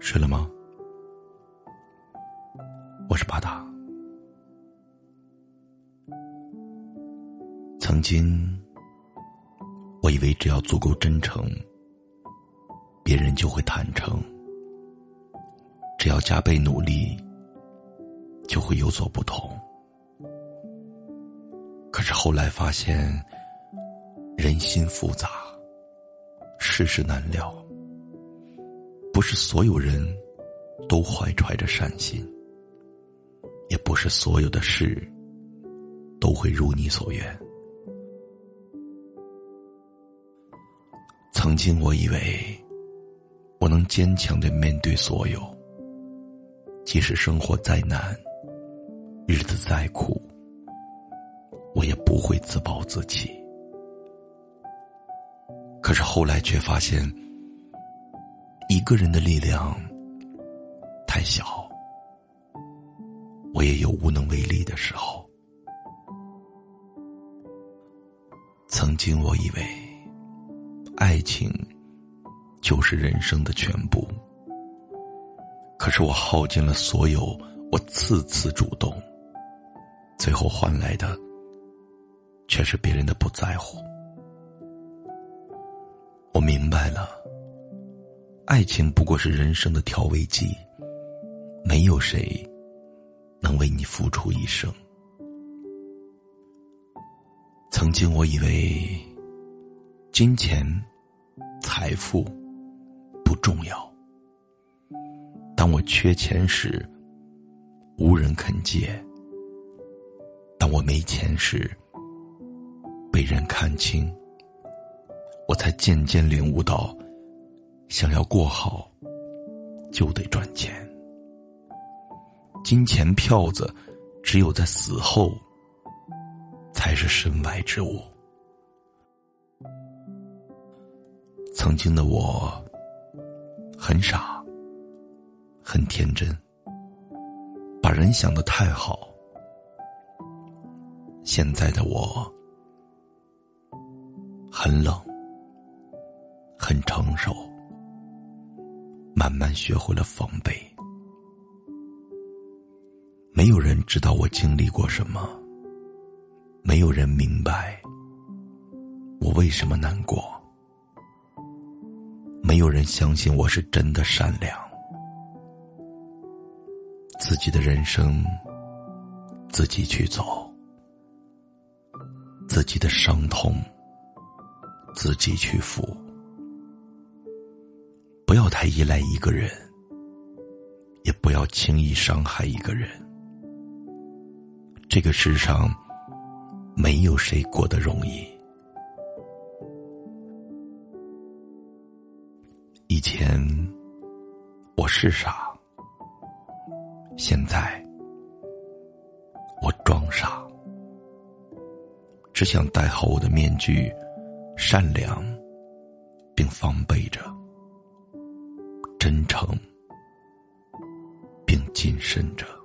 睡了吗？我是巴达。曾经，我以为只要足够真诚，别人就会坦诚；只要加倍努力，就会有所不同。可是后来发现，人心复杂，世事难料。不是所有人都怀揣着善心，也不是所有的事都会如你所愿。曾经我以为我能坚强的面对所有，即使生活再难，日子再苦，我也不会自暴自弃。可是后来却发现。一个人的力量太小，我也有无能为力的时候。曾经我以为，爱情就是人生的全部，可是我耗尽了所有，我次次主动，最后换来的却是别人的不在乎。我明白了。爱情不过是人生的调味剂，没有谁能为你付出一生。曾经我以为金钱、财富不重要，当我缺钱时，无人肯借；当我没钱时，被人看清，我才渐渐领悟到。想要过好，就得赚钱。金钱票子，只有在死后，才是身外之物。曾经的我，很傻，很天真，把人想的太好。现在的我，很冷，很成熟。慢慢学会了防备，没有人知道我经历过什么，没有人明白。我为什么难过，没有人相信我是真的善良。自己的人生，自己去走；自己的伤痛，自己去负。不要太依赖一个人，也不要轻易伤害一个人。这个世上，没有谁过得容易。以前我是傻，现在我装傻，只想戴好我的面具，善良，并防备着。真诚，并谨慎着。